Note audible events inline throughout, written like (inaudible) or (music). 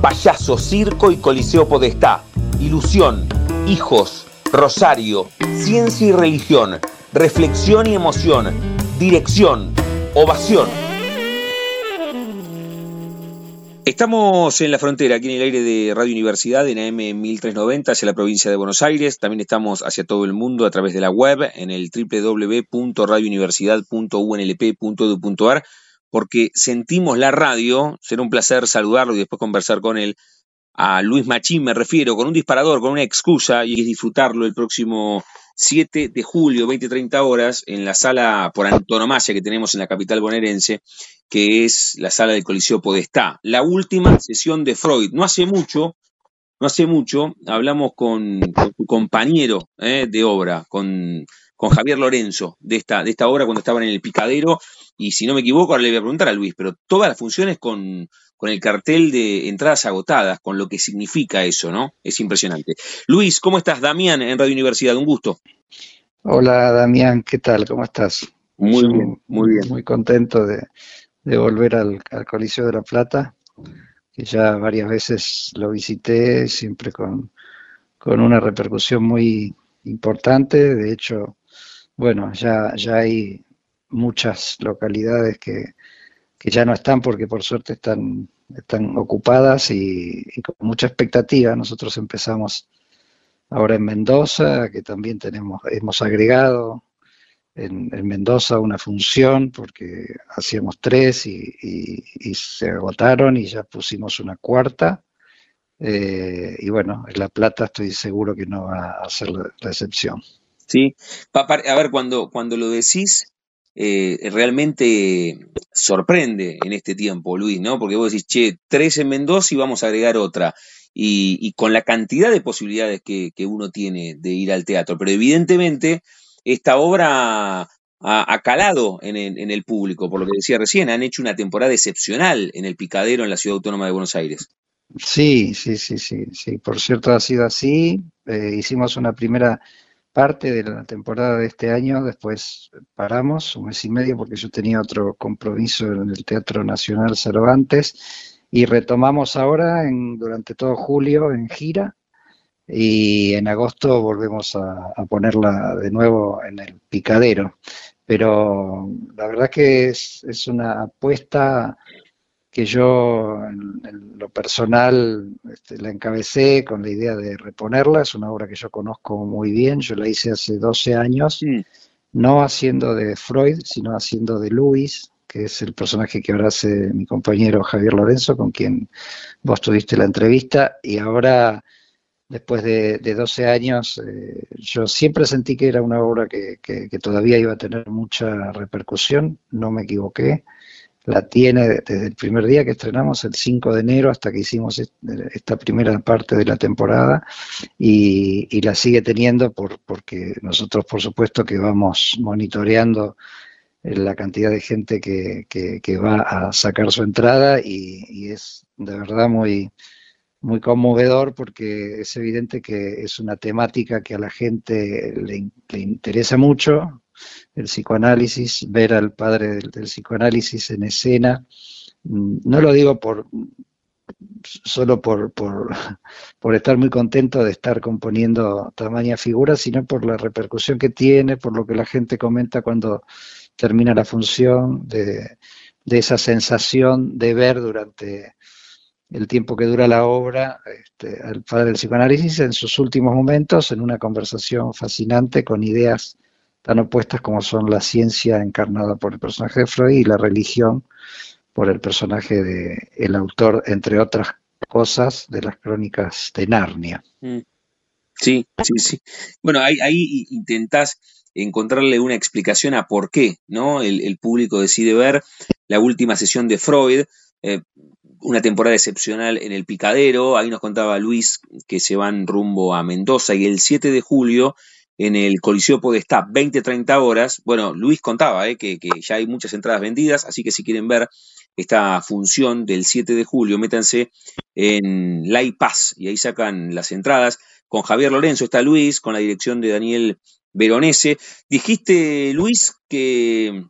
payaso, circo y coliseo podestá. Ilusión, hijos, rosario, ciencia y religión, reflexión y emoción, dirección, ovación. Estamos en la frontera, aquí en el aire de Radio Universidad, en AM 1390, hacia la provincia de Buenos Aires. También estamos hacia todo el mundo a través de la web, en el www.radiouniversidad.unlp.edu.ar, porque sentimos la radio. Será un placer saludarlo y después conversar con él. A Luis Machín me refiero, con un disparador, con una excusa, y es disfrutarlo el próximo 7 de julio, 20-30 horas, en la sala por antonomasia que tenemos en la capital bonaerense, que es la sala del Coliseo Podestá. La última sesión de Freud. No hace mucho, no hace mucho, hablamos con, tu compañero eh, de obra, con, con, Javier Lorenzo, de esta, de esta obra cuando estaban en el Picadero, y si no me equivoco, ahora le voy a preguntar a Luis, pero todas las funciones con, con el cartel de entradas agotadas, con lo que significa eso, ¿no? Es impresionante. Luis, ¿cómo estás? Damián en Radio Universidad, un gusto. Hola Damián, ¿qué tal? ¿Cómo estás? Muy bien, muy bien. Muy contento de, volver al, Coliseo de la Plata, que ya varias veces lo visité, siempre con, una repercusión muy importante. De hecho, bueno, ya, ya hay muchas localidades que, que ya no están porque por suerte están, están ocupadas y, con mucha expectativa. Nosotros empezamos ahora en Mendoza, que también tenemos, hemos agregado en, Mendoza una función porque hacíamos tres y, se agotaron y ya pusimos una cuarta. Eh, y bueno, en La Plata estoy seguro que no va a ser la, excepción. Sí, a ver, cuando, cuando lo decís, eh, realmente sorprende en este tiempo, Luis, ¿no? Porque vos decís, che, tres en Mendoza y vamos a agregar otra. Y, con la cantidad de posibilidades que, uno tiene de ir al teatro. Pero evidentemente esta obra ha, calado en el, público, por lo que decía recién, han hecho una temporada excepcional en el Picadero, en la Ciudad Autónoma de Buenos Aires. Sí, sí, sí, sí, sí. Por cierto ha sido así. Eh, hicimos una primera parte de la temporada de este año, después paramos un mes y medio porque yo tenía otro compromiso en el Teatro Nacional Cervantes y retomamos ahora en, durante todo julio en gira y en agosto volvemos a, ponerla de nuevo en el picadero. Pero la verdad que es, es una apuesta que yo en, lo personal este, la encabecé con la idea de reponerla, es una obra que yo conozco muy bien, yo la hice hace 12 años, no haciendo de Freud, sino haciendo de Luis, que es el personaje que ahora hace mi compañero Javier Lorenzo, con quien vos tuviste la entrevista, y ahora, después de, 12 años, eh, yo siempre sentí que era una obra que todavía iba a tener mucha repercusión, no me equivoqué, la tiene desde el primer día que estrenamos, el 5 de enero, hasta que hicimos esta primera parte de la temporada, y, la sigue teniendo por, porque nosotros, por supuesto, que vamos monitoreando la cantidad de gente que, va a sacar su entrada y, es de verdad muy, muy conmovedor porque es evidente que es una temática que a la gente le interesa mucho, el psicoanálisis, ver al padre del, psicoanálisis en escena. Mm, no lo digo por solo por, (laughs) por, estar muy contento de estar componiendo tamaña figura, sino por la repercusión que tiene, por lo que la gente comenta cuando termina la función, de, esa sensación de ver durante el tiempo que dura la obra este, al padre del psicoanálisis en sus últimos momentos, en una conversación fascinante con ideas tan opuestas como son la ciencia encarnada por el personaje de Freud y la religión por el personaje de el autor, entre otras cosas, de las crónicas de Narnia. Mm. Sí, sí, sí. Bueno, ahí, ahí intentás encontrarle una explicación a por qué, ¿no? El, público decide ver la última sesión de Freud. Eh, una temporada excepcional en el Picadero. Ahí nos contaba Luis que se van rumbo a Mendoza y el 7 de julio en el Coliseo Podestá, 20-30 horas. Bueno, Luis contaba eh, que, ya hay muchas entradas vendidas, así que si quieren ver esta función del 7 de julio, métanse en La Paz y ahí sacan las entradas. Con Javier Lorenzo está Luis, con la dirección de Daniel Veronese. Dijiste, Luis, que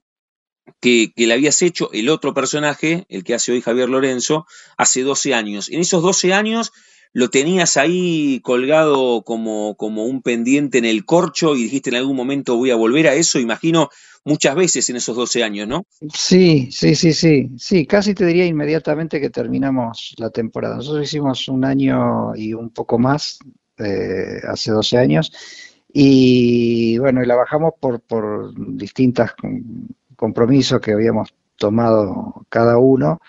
que, le habías hecho el otro personaje, el que hace hoy Javier Lorenzo, hace 12 años. En esos 12 años lo tenías ahí colgado como, como un pendiente en el corcho y dijiste en algún momento voy a volver a eso, imagino muchas veces en esos 12 años, ¿no? Sí, sí, sí, sí, sí, casi te diría inmediatamente que terminamos la temporada. Nosotros hicimos un año y un poco más eh, hace 12 años y bueno, y la bajamos por, por distintas compromisos que habíamos tomado cada uno.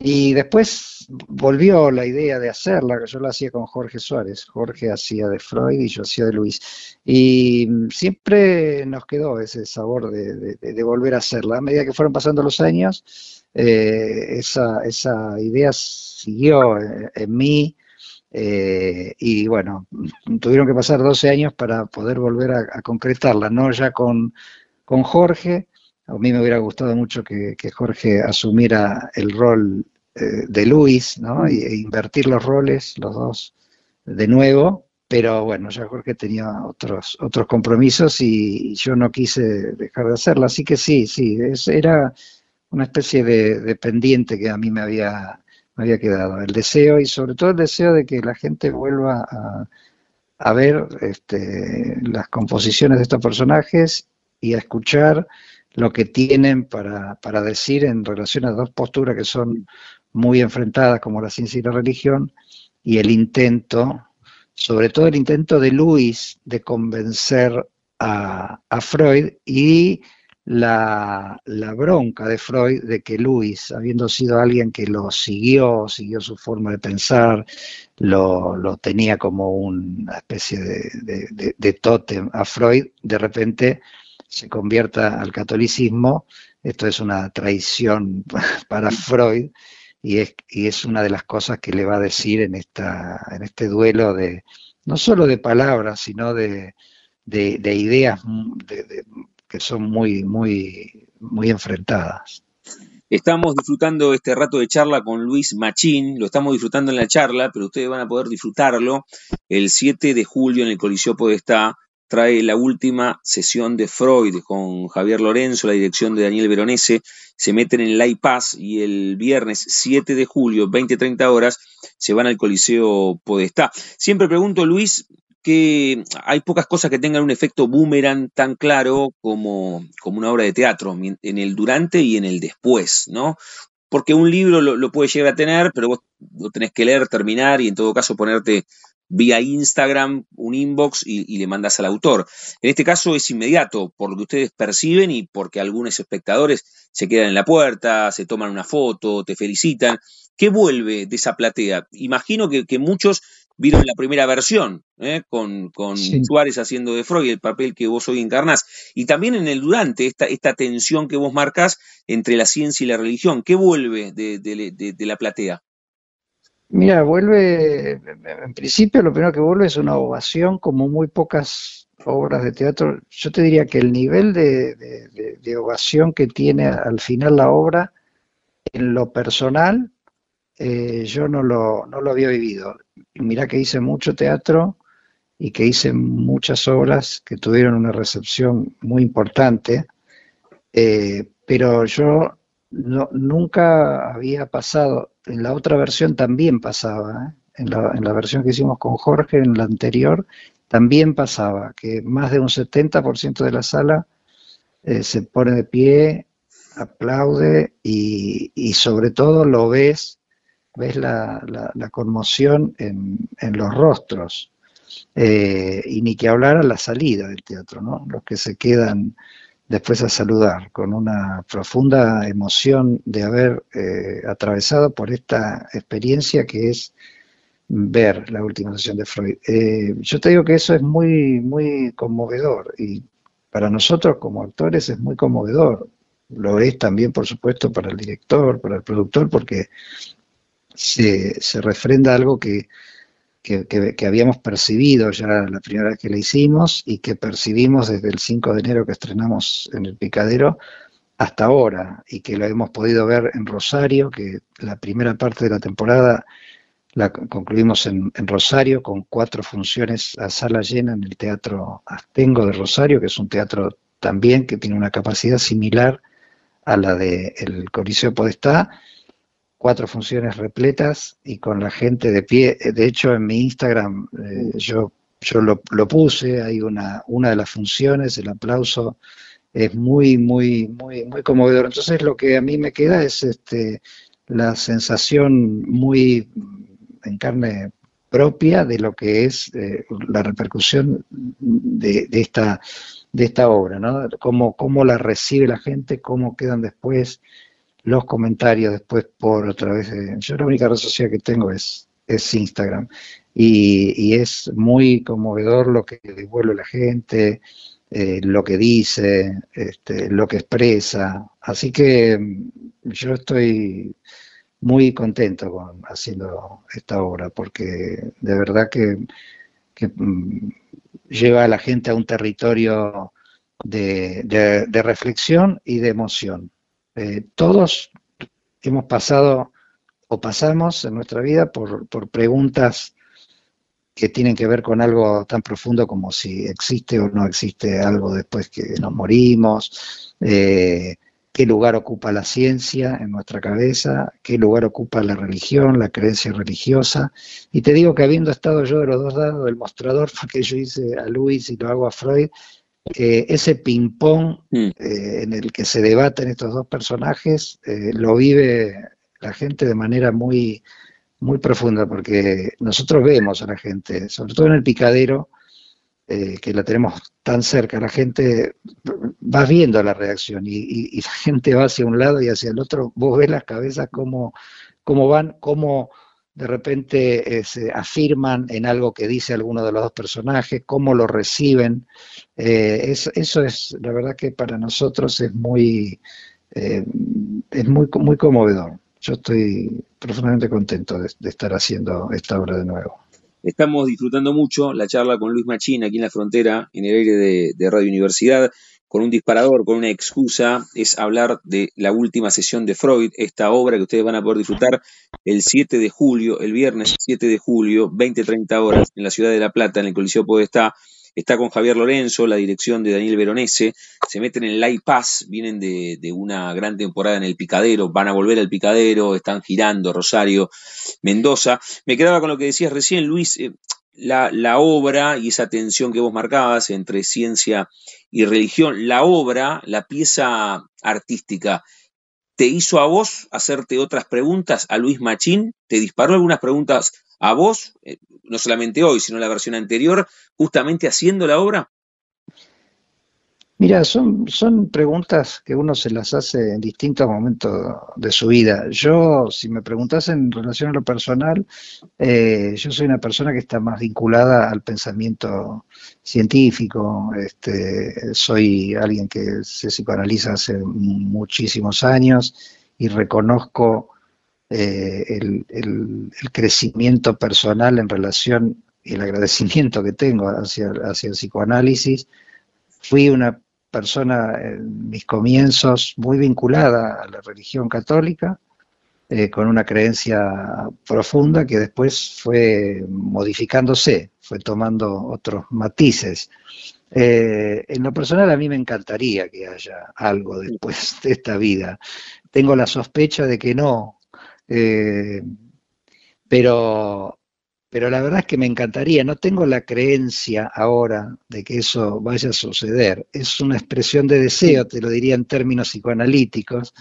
Y después volvió la idea de hacerla, que yo la hacía con Jorge Suárez. Jorge hacía de Freud y yo hacía de Luis. Y siempre nos quedó ese sabor de, volver a hacerla. A medida que fueron pasando los años, eh, esa, idea siguió en, mí. Eh, y bueno, (laughs) tuvieron que pasar 12 años para poder volver a, concretarla, no ya con Jorge, a mí me hubiera gustado mucho que, Jorge asumiera el rol eh, de Luis, ¿no? E, invertir los roles, los dos, de nuevo, pero bueno, ya Jorge tenía otros, otros compromisos y yo no quise dejar de hacerlo, así que sí, sí, era una especie de, pendiente que a mí me había, me había quedado, el deseo y sobre todo el deseo de que la gente vuelva a, a ver este, las composiciones de estos personajes y a escuchar lo que tienen para, para decir en relación a dos posturas que son muy enfrentadas, como la ciencia y la religión, y el intento, sobre todo el intento de Luis de convencer a, Freud y la, la, bronca de Freud de que Luis, habiendo sido alguien que lo siguió, siguió su forma de pensar, lo, lo tenía como una especie de, de, de tótem a Freud, de repente se convierta al catolicismo. Esto es una traición (laughs) para Freud y es, y es una de las cosas que le va a decir en, esta, en este duelo de no solo de palabras, sino de, de, ideas que son muy, muy, muy enfrentadas. Estamos disfrutando este rato de charla con Luis Machín, lo estamos disfrutando en la charla, pero ustedes van a poder disfrutarlo el 7 de julio en el Coliseo Podestá trae la última sesión de Freud con Javier Lorenzo, la dirección de Daniel Veronese, se meten en la iPass y el viernes 7 de julio, 20-30 horas, se van al Coliseo Podestá. Siempre pregunto, Luis, que hay pocas cosas que tengan un efecto boomerang tan claro como, como una obra de teatro, en el durante y en el después, ¿no? Porque un libro lo, lo puede llegar a tener, pero vos lo tenés que leer, terminar y en todo caso ponerte vía Instagram un inbox y, le mandas al autor. En este caso es inmediato, por lo que ustedes perciben y porque algunos espectadores se quedan en la puerta, se toman una foto, te felicitan. ¿Qué vuelve de esa platea? Imagino que, muchos vieron la primera versión, ¿eh? con, Suárez haciendo de Freud, el papel que vos hoy encarnás, y también en el durante, esta, esta tensión que vos marcas entre la ciencia y la religión. ¿Qué vuelve de la platea? Mira, vuelve, en principio lo primero que vuelve es una ovación como muy pocas obras de teatro. Yo te diría que el nivel de, ovación que tiene al final la obra, en lo personal, eh, yo no lo, no lo había vivido. Mira que hice mucho teatro y que hice muchas obras que tuvieron una recepción muy importante, eh, pero yo nunca había pasado, en la otra versión también pasaba, ¿eh? en, la, en, la, versión que hicimos con Jorge, en la anterior, también pasaba, que más de un 70% de la sala eh, se pone de pie, aplaude y, y, sobre todo lo ves, ves la, la, conmoción en, en, los rostros. Eh, y ni que hablar a la salida del teatro, ¿no? Los que se quedan después a saludar, con una profunda emoción de haber eh, atravesado por esta experiencia que es ver la última sesión de Freud. Eh, yo te digo que eso es muy, muy conmovedor y para nosotros como actores es muy conmovedor. Lo es también, por supuesto, para el director, para el productor, porque se, se refrenda algo que, que, habíamos percibido ya la primera vez que la hicimos y que percibimos desde el 5 de enero que estrenamos en el Picadero hasta ahora y que lo hemos podido ver en Rosario, que la primera parte de la temporada la concluimos en, Rosario con cuatro funciones a sala llena en el Teatro Astengo de Rosario, que es un teatro también que tiene una capacidad similar a la del el Coliseo Podestá, cuatro funciones repletas y con la gente de pie. De hecho, en mi Instagram eh, yo, yo lo, lo, puse, hay una, una de las funciones, el aplauso es muy, muy, muy, muy conmovedor. Entonces lo que a mí me queda es este, la sensación muy en carne propia de lo que es eh, la repercusión de, de, esta, de esta obra, ¿no? Cómo, cómo la recibe la gente, cómo quedan después los comentarios después por otra vez. yo la única red social que tengo es, es Instagram y, es muy conmovedor lo que devuelve la gente, eh, lo que dice, este, lo que expresa. Así que mm, yo estoy muy contento con haciendo esta obra porque de verdad que, mm, lleva a la gente a un territorio de reflexión y de emoción. Eh, todos hemos pasado o pasamos en nuestra vida por, preguntas que tienen que ver con algo tan profundo como si existe o no existe algo después que nos morimos, eh, qué lugar ocupa la ciencia en nuestra cabeza, qué lugar ocupa la religión, la creencia religiosa. Y te digo que habiendo estado yo de los dos lados del mostrador, (laughs) porque yo hice a Luis y lo hago a Freud, ese ping-pong mm. eh, en el que se debaten estos dos personajes eh, lo vive la gente de manera muy, muy profunda, porque nosotros vemos a la gente, sobre todo en el picadero, eh, que la tenemos tan cerca, la gente va viendo la reacción y, la gente va hacia un lado y hacia el otro, vos ves las cabezas cómo, cómo van, cómo de repente eh, se afirman en algo que dice alguno de los dos personajes, cómo lo reciben. Eh, eso es, la verdad que para nosotros es muy, eh, es muy, muy conmovedor. Yo estoy profundamente contento de, estar haciendo esta obra de nuevo. Estamos disfrutando mucho la charla con Luis Machín aquí en la frontera, en el aire de, de Radio Universidad con un disparador, con una excusa, es hablar de la última sesión de Freud, esta obra que ustedes van a poder disfrutar el 7 de julio, el viernes 7 de julio, 20-30 horas, en la ciudad de La Plata, en el Coliseo Podestá. Está con Javier Lorenzo, la dirección de Daniel Veronese. Se meten en el Pass, vienen de, una gran temporada en el Picadero, van a volver al Picadero, están girando Rosario, Mendoza. Me quedaba con lo que decías recién, Luis. Eh, la, obra y esa tensión que vos marcabas entre ciencia y religión, la obra, la pieza artística, ¿te hizo a vos hacerte otras preguntas a Luis Machín? ¿Te disparó algunas preguntas a vos, eh, no solamente hoy, sino la versión anterior, justamente haciendo la obra? Mira, son, son preguntas que uno se las hace en distintos momentos de su vida. Yo, si me preguntas en relación a lo personal, eh, yo soy una persona que está más vinculada al pensamiento científico. Este, soy alguien que se psicoanaliza hace muchísimos años y reconozco eh, el, el, el, crecimiento personal en relación y el agradecimiento que tengo hacia, hacia el psicoanálisis. Fui una persona en mis comienzos muy vinculada a la religión católica, eh, con una creencia profunda que después fue modificándose, fue tomando otros matices. Eh, en lo personal a mí me encantaría que haya algo después (laughs) de esta vida. Tengo la sospecha de que no, eh, pero pero la verdad es que me encantaría, no tengo la creencia ahora de que eso vaya a suceder. Es una expresión de deseo, te lo diría en términos psicoanalíticos.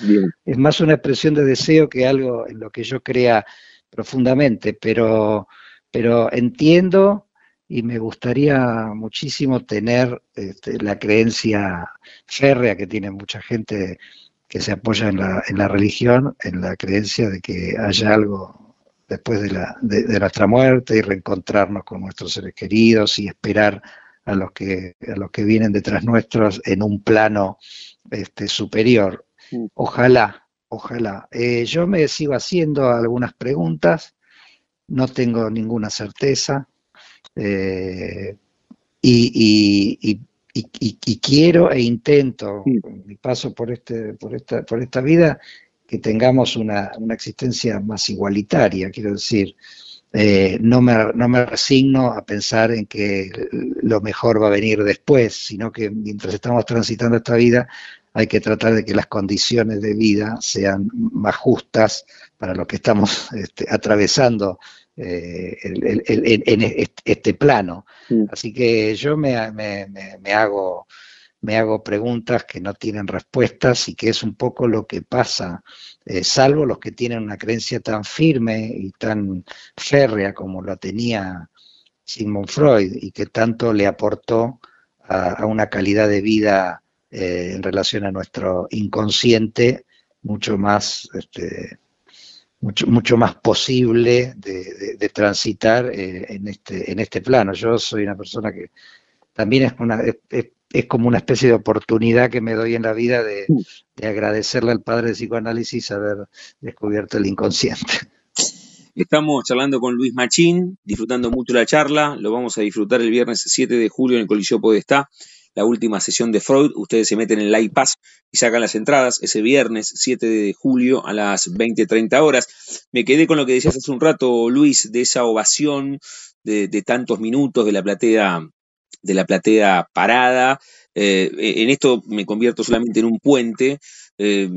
Es más una expresión de deseo que algo en lo que yo crea profundamente, pero, pero entiendo y me gustaría muchísimo tener este, la creencia férrea que tiene mucha gente que se apoya en la, en la religión, en la creencia de que haya algo después de, la, de, nuestra muerte y reencontrarnos con nuestros seres queridos y esperar a los que, a los que vienen detrás nuestros en un plano este, superior. Ojalá, ojalá. Eh, yo me sigo haciendo algunas preguntas, no tengo ninguna certeza. Eh, y, quiero e intento, mi paso por, este, por, esta, por esta vida, que tengamos una, una existencia más igualitaria, quiero decir, eh, no, me, no, me, resigno a pensar en que lo mejor va a venir después, sino que mientras estamos transitando esta vida hay que tratar de que las condiciones de vida sean más justas para los que estamos este, atravesando eh, en este plano. Así que yo me, me, me, hago, me hago preguntas que no tienen respuestas y que es un poco lo que pasa eh, salvo los que tienen una creencia tan firme y tan férrea como la tenía Sigmund Freud y que tanto le aportó a, una calidad de vida eh, en relación a nuestro inconsciente mucho más este, mucho, mucho más posible de, transitar eh, en, este, en este plano. Yo soy una persona que también es, una, es como una especie de oportunidad que me doy en la vida de, agradecerle al padre de psicoanálisis haber descubierto el inconsciente. Estamos charlando con Luis Machín, disfrutando mucho la charla. Lo vamos a disfrutar el viernes 7 de julio en el Coliseo Podestá, la última sesión de Freud. Ustedes se meten en el iPass y sacan las entradas ese viernes 7 de julio a las 20-30 horas. Me quedé con lo que decías hace un rato, Luis, de esa ovación de, de tantos minutos de la platea de la platea parada. Eh, en esto me convierto solamente en un puente. Eh,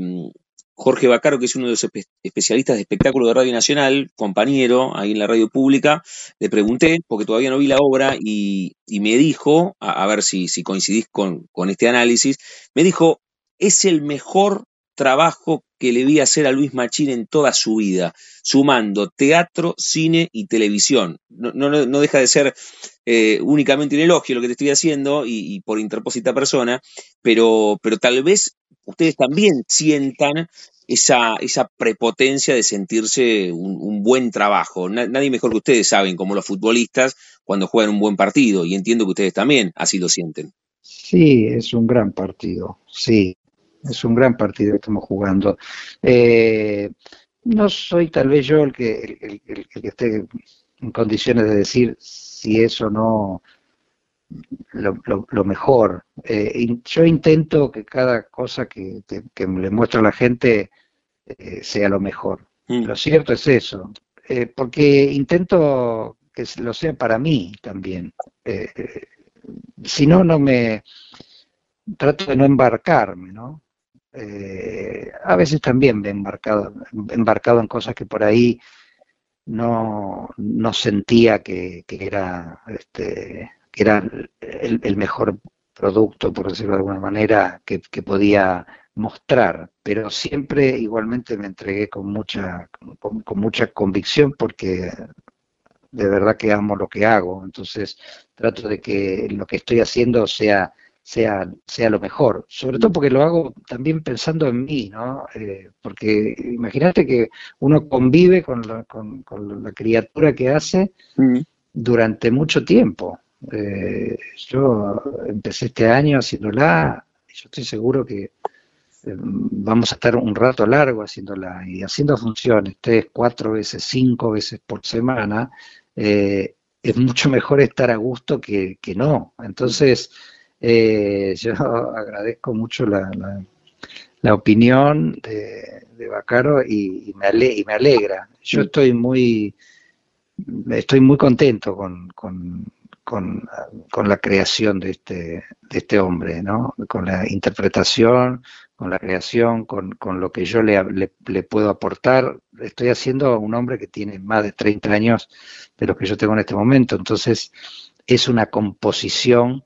Jorge Bacaro, que es uno de los especialistas de espectáculo de Radio Nacional, compañero ahí en la radio pública, le pregunté, porque todavía no vi la obra, y, me dijo, a, ver si, si coincidís con, con, este análisis, me dijo, es el mejor trabajo que le vi hacer a Luis Machín en toda su vida, sumando teatro, cine y televisión. No, deja de ser eh, únicamente un elogio lo que te estoy haciendo y, por interpósita persona, pero, pero tal vez ustedes también sientan esa, esa prepotencia de sentirse un, buen trabajo. nadie mejor que ustedes saben, como los futbolistas, cuando juegan un buen partido, y entiendo que ustedes también así lo sienten. Sí, es un gran partido, sí, es un gran partido que estamos jugando. Eh, no soy tal vez yo el que, el, que esté en condiciones de decir si eso no lo, mejor. Eh, yo intento que cada cosa que, le muestro a la gente eh, sea lo mejor. Mm. Lo cierto es eso, porque intento que lo sea para mí también. si no, no me trato de no embarcarme, ¿no? Eh, a veces también he embarcado, embarcado en cosas que por ahí no, no sentía que, era, este, que era el, mejor producto, por decirlo de alguna manera, que, podía mostrar, pero siempre igualmente me entregué con mucha, con mucha convicción porque de verdad que amo lo que hago, entonces trato de que lo que estoy haciendo sea sea, sea lo mejor. Sobre todo porque lo hago también pensando en mí, ¿no? Eh, porque imagínate que uno convive con la, con, la criatura que hace mm. durante mucho tiempo. Eh, yo empecé este año haciéndola y yo estoy seguro que eh, vamos a estar un rato largo haciéndola y haciendo funciones tres, cuatro veces, cinco veces por semana. es mucho mejor estar a gusto que, que no. Entonces, eh, yo (laughs) agradezco mucho la, la, opinión de, de Bacaro y, me y, me alegra. Yo estoy muy, estoy muy contento con, con, con, la creación de este, de este hombre, ¿no? con la interpretación, con la creación, con, con lo que yo le, le, le, puedo aportar. Estoy haciendo a un hombre que tiene más de 30 años de los que yo tengo en este momento, entonces es una composición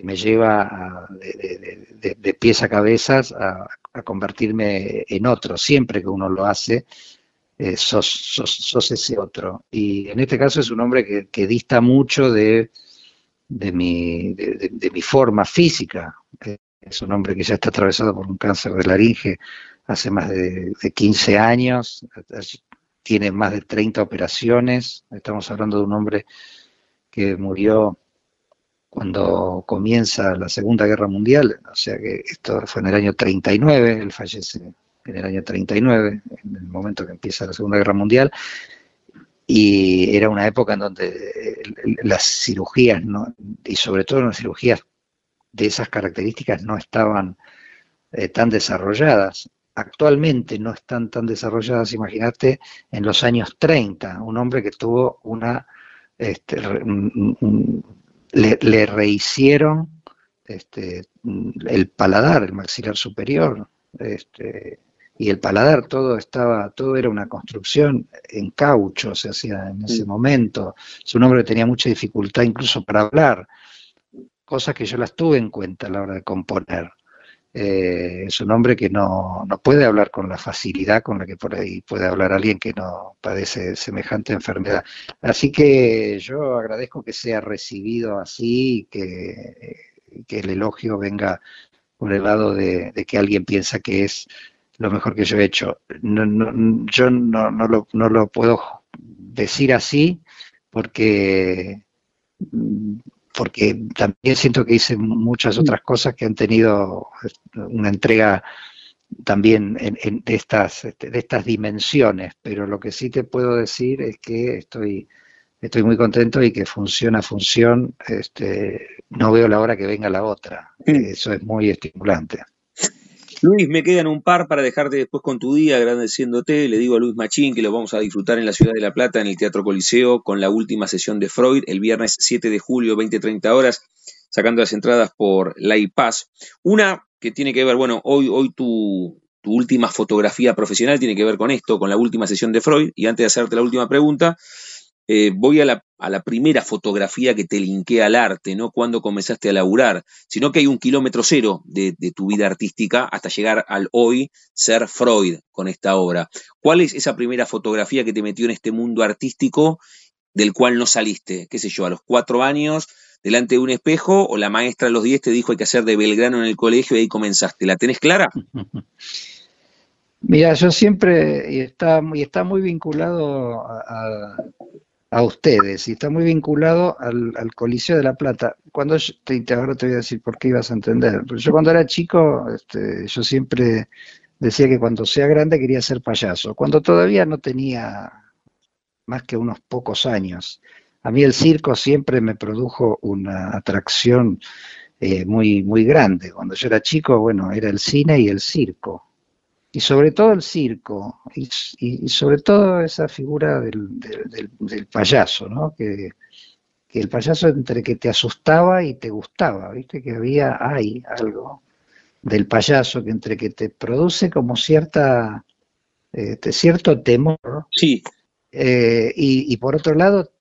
que me lleva de, pies a cabezas a, convertirme en otro. Siempre que uno lo hace, eh, sos, ese otro. Y en este caso es un hombre que, dista mucho de, mi, de, mi forma física. Es un hombre que ya está atravesado por un cáncer de laringe hace más de, 15 años, tiene más de 30 operaciones. Estamos hablando de un hombre que murió cuando comienza la Segunda Guerra Mundial, o sea que esto fue en el año 39, él fallece en el año 39, en el momento que empieza la Segunda Guerra Mundial, y era una época en donde eh, las cirugías, y sobre todo las cirugías de esas características, no estaban eh, tan desarrolladas. Actualmente no están tan desarrolladas, imagínate, en los años 30, un hombre que tuvo una, este, le, le, rehicieron este, el paladar, el maxilar superior, este, y el paladar todo estaba, todo era una construcción en caucho, se hacía en ese momento. Su nombre tenía mucha dificultad incluso para hablar, cosas que yo las tuve en cuenta a la hora de componer. Eh, es un hombre que no, no, puede hablar con la facilidad con la que por ahí puede hablar alguien que no padece semejante enfermedad. Así que yo agradezco que sea recibido así, que, que el elogio venga por el lado de que alguien piensa que es lo mejor que yo he hecho. No, no, yo no, no, lo, no lo puedo decir así porque, porque también siento que hice muchas otras cosas que han tenido una entrega también en, de, estas, de estas dimensiones, pero lo que sí te puedo decir es que estoy, estoy muy contento y que funciona, función, este, no veo la hora que venga la otra. Eso es muy estimulante. Luis, me quedan un par para dejarte después con tu día, agradeciéndote. Le digo a Luis Machín que lo vamos a disfrutar en la ciudad de La Plata, en el Teatro Coliseo, con la última sesión de Freud, el viernes 7 de julio, 20-30 horas, sacando las entradas por la IPAS. Una que tiene que ver, bueno, hoy, hoy tu última fotografía profesional tiene que ver con esto, con la última sesión de Freud. Y antes de hacerte la última pregunta, eh, voy a la, primera fotografía que te linkea al arte, no cuando comenzaste a laburar, sino que hay un kilómetro cero de, tu vida artística hasta llegar al hoy ser Freud con esta obra. ¿Cuál es esa primera fotografía que te metió en este mundo artístico del cual no saliste? ¿Qué sé yo, a los cuatro años? delante de un espejo o la maestra a los diez te dijo hay que hacer de Belgrano en el colegio y ahí comenzaste. ¿La tenés clara? (laughs) Mira, yo siempre, y está, y está muy vinculado a, a ustedes y está muy vinculado al, Coliseo de la Plata. Cuando yo, te, ahora te voy a decir por qué ibas a entender. Pero yo cuando era chico, este, yo siempre decía que cuando sea grande quería ser payaso. Cuando todavía no tenía más que unos pocos años. A mí el circo siempre me produjo una atracción eh, muy, muy grande. Cuando yo era chico, bueno, era el cine y el circo y sobre todo el circo, y, sobre todo esa figura del, del, payaso, ¿no? Que, el payaso entre que te asustaba y te gustaba, ¿viste? Que había, hay algo del payaso que entre que te produce como cierta, este, cierto temor, sí. Eh, y, por otro lado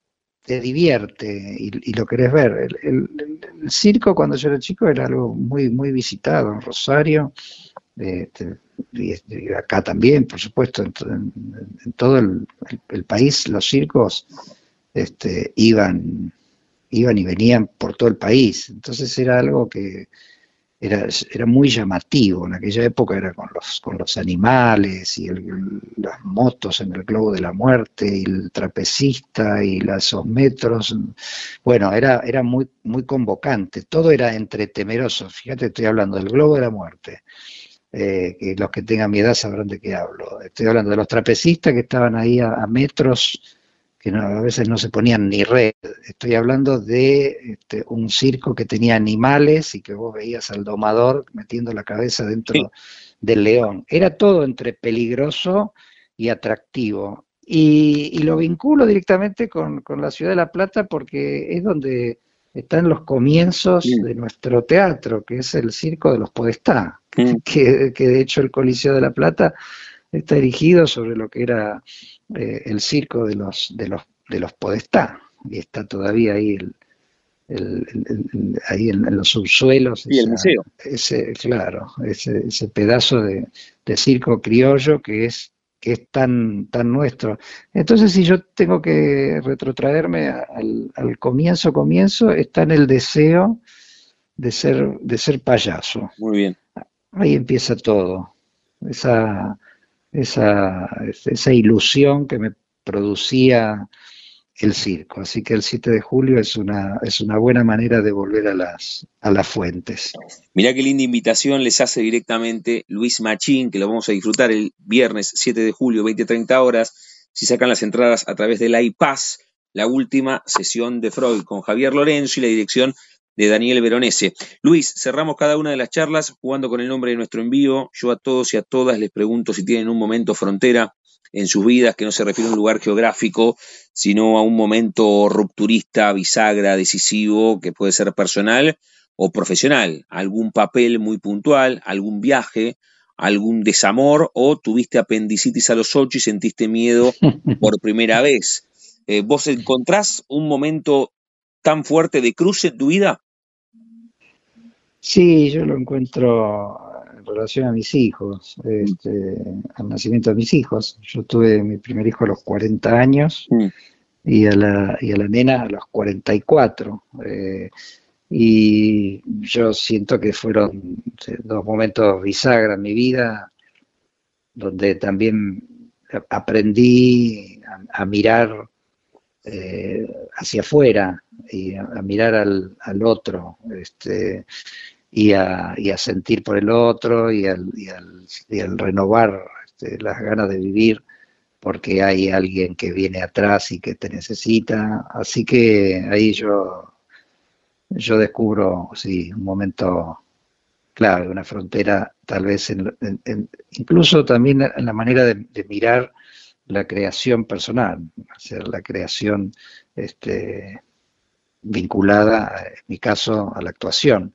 te divierte y, lo querés ver. El, el, circo cuando yo era chico era algo muy, muy visitado en Rosario. Este, y, acá también, por supuesto, en, todo el, país los circos este, iban, iban y venían por todo el país. Entonces era algo que era, era muy llamativo. En aquella época era con los, con los animales y las motos en el globo de la muerte y el trapecista y los metros. Bueno, era, era muy, muy convocante. Todo era entre temeroso. Fíjate, estoy hablando del globo de la muerte eh, que los que tengan mi edad sabrán de qué hablo. Estoy hablando de los trapecistas que estaban ahí a, metros, que a veces no se ponían ni red. Estoy hablando de este, un circo que tenía animales y que vos veías al domador metiendo la cabeza dentro del león. Era todo entre peligroso y atractivo. Y, lo vinculo directamente con, con la ciudad de La Plata porque es donde están los comienzos de nuestro teatro, que es el Circo de los Podestá, mm. (laughs) que, de hecho el Coliseo de la Plata está erigido sobre lo que era eh, el circo de los, de los, de los Podestá, y está todavía ahí el, ahí en, los subsuelos. Y el museo. Ese, claro, ese, ese pedazo de, de circo criollo que es que es tan, tan nuestro. Entonces, si yo tengo que retrotraerme al, comienzo, comienzo, está en el deseo de ser, de ser payaso. Muy bien. Ahí empieza todo. Esa, esa, esa ilusión que me producía el circo. Así que el 7 de julio es una, es una buena manera de volver a las, a las fuentes. Mirá qué linda invitación les hace directamente Luis Machín, que lo vamos a disfrutar el viernes 7 de julio, 20-30 horas, si sacan las entradas a través del iPass, la última sesión de Freud con Javier Lorenzo y la dirección de Daniel Veronese. Luis, cerramos cada una de las charlas jugando con el nombre de nuestro envío. Yo a todos y a todas les pregunto si tienen un momento frontera en sus vidas que no se refiere a un lugar geográfico, sino a un momento rupturista, bisagra, decisivo, que puede ser personal o profesional, algún papel muy puntual, algún viaje, algún desamor o tuviste apendicitis a los ocho y sentiste miedo (laughs) por primera vez. Eh, ¿Vos encontrás un momento tan fuerte de cruce en tu vida? Sí, yo lo encuentro en relación a mis hijos, este, al nacimiento de mis hijos. Yo tuve mi primer hijo a los 40 años mm. y, a la, y a la nena a los 44. Eh, y yo siento que fueron dos momentos bisagra en mi vida, donde también aprendí a, mirar eh, hacia afuera y a, mirar al, al otro. Este, y a, y a sentir por el otro y al, y al, renovar este, las ganas de vivir porque hay alguien que viene atrás y que te necesita. Así que ahí yo, yo descubro, sí, un momento clave, una frontera tal vez, en, incluso también en la manera de, mirar la creación personal, hacer la creación este, vinculada, en mi caso, a la actuación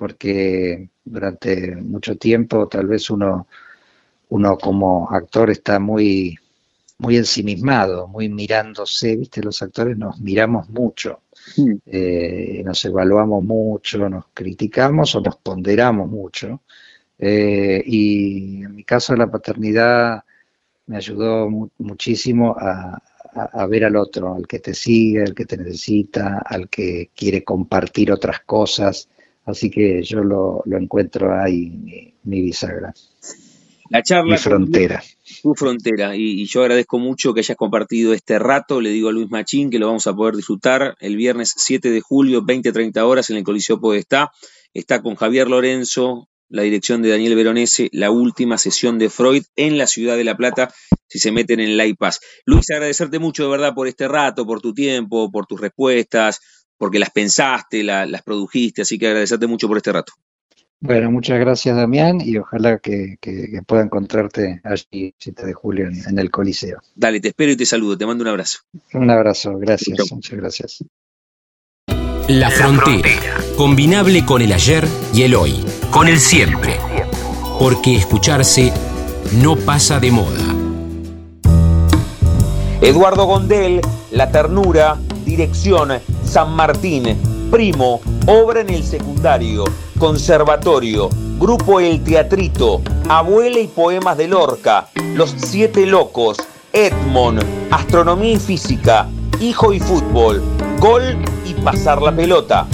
porque durante mucho tiempo tal vez uno, uno como actor está muy, muy ensimismado, muy mirándose, viste, los actores nos miramos mucho, mm. eh, nos evaluamos mucho, nos criticamos o nos ponderamos mucho. Eh, y en mi caso la paternidad me ayudó muchísimo a, ver al otro, al que te sigue, al que te necesita, al que quiere compartir otras cosas, Así que yo lo, encuentro ahí, mi, bisagra. La charla. Mi frontera. Tu frontera. Y, yo agradezco mucho que hayas compartido este rato. Le digo a Luis Machín que lo vamos a poder disfrutar el viernes 7 de julio, 20-30 horas en el Coliseo Podestá. Está con Javier Lorenzo, la dirección de Daniel Veronese, la última sesión de Freud en la ciudad de La Plata, si se meten en el iPass. Luis, agradecerte mucho de verdad por este rato, por tu tiempo, por tus respuestas, porque las pensaste, las produjiste, así que agradecerte mucho por este rato. Bueno, muchas gracias Damián y ojalá que, pueda encontrarte allí 7 de julio en, el Coliseo. Dale, te espero y te saludo, te mando un abrazo. Un abrazo, gracias, muchas gracias. La frontera, combinable con el ayer y el hoy, con el siempre, porque escucharse no pasa de moda. Eduardo Gondel, La Ternura, dirección San Martín, primo, obra en el secundario, conservatorio, grupo El Teatrito, abuela y poemas de Lorca, Los Siete Locos, Edmond, astronomía y física, hijo y fútbol, gol y pasar la pelota.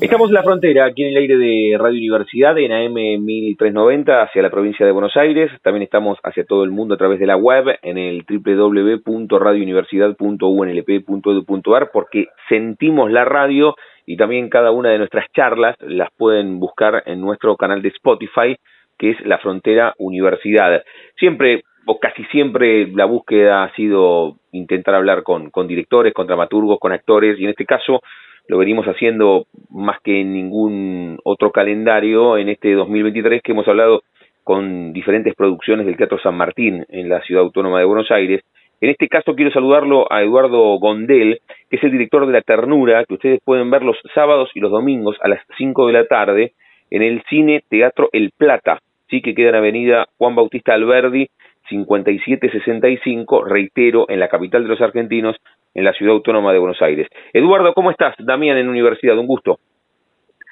Estamos en la frontera, aquí en el aire de Radio Universidad, en AM 1390, hacia la provincia de Buenos Aires. También estamos hacia todo el mundo a través de la web, en el www.radiouniversidad.unlp.edu.ar, porque sentimos la radio y también cada una de nuestras charlas las pueden buscar en nuestro canal de Spotify, que es La Frontera Universidad. Siempre o casi siempre la búsqueda ha sido intentar hablar con, con directores, con dramaturgos, con actores, y en este caso lo venimos haciendo más que en ningún otro calendario en este 2023 que hemos hablado con diferentes producciones del Teatro San Martín en la Ciudad Autónoma de Buenos Aires. En este caso quiero saludarlo a Eduardo Gondel, que es el director de La Ternura, que ustedes pueden ver los sábados y los domingos a las 5 de la tarde en el Cine Teatro El Plata, sí que queda en Avenida Juan Bautista Alberdi 5765, reitero, en la capital de los argentinos, en la ciudad autónoma de Buenos Aires. Eduardo, ¿cómo estás? Damián en Universidad, un gusto.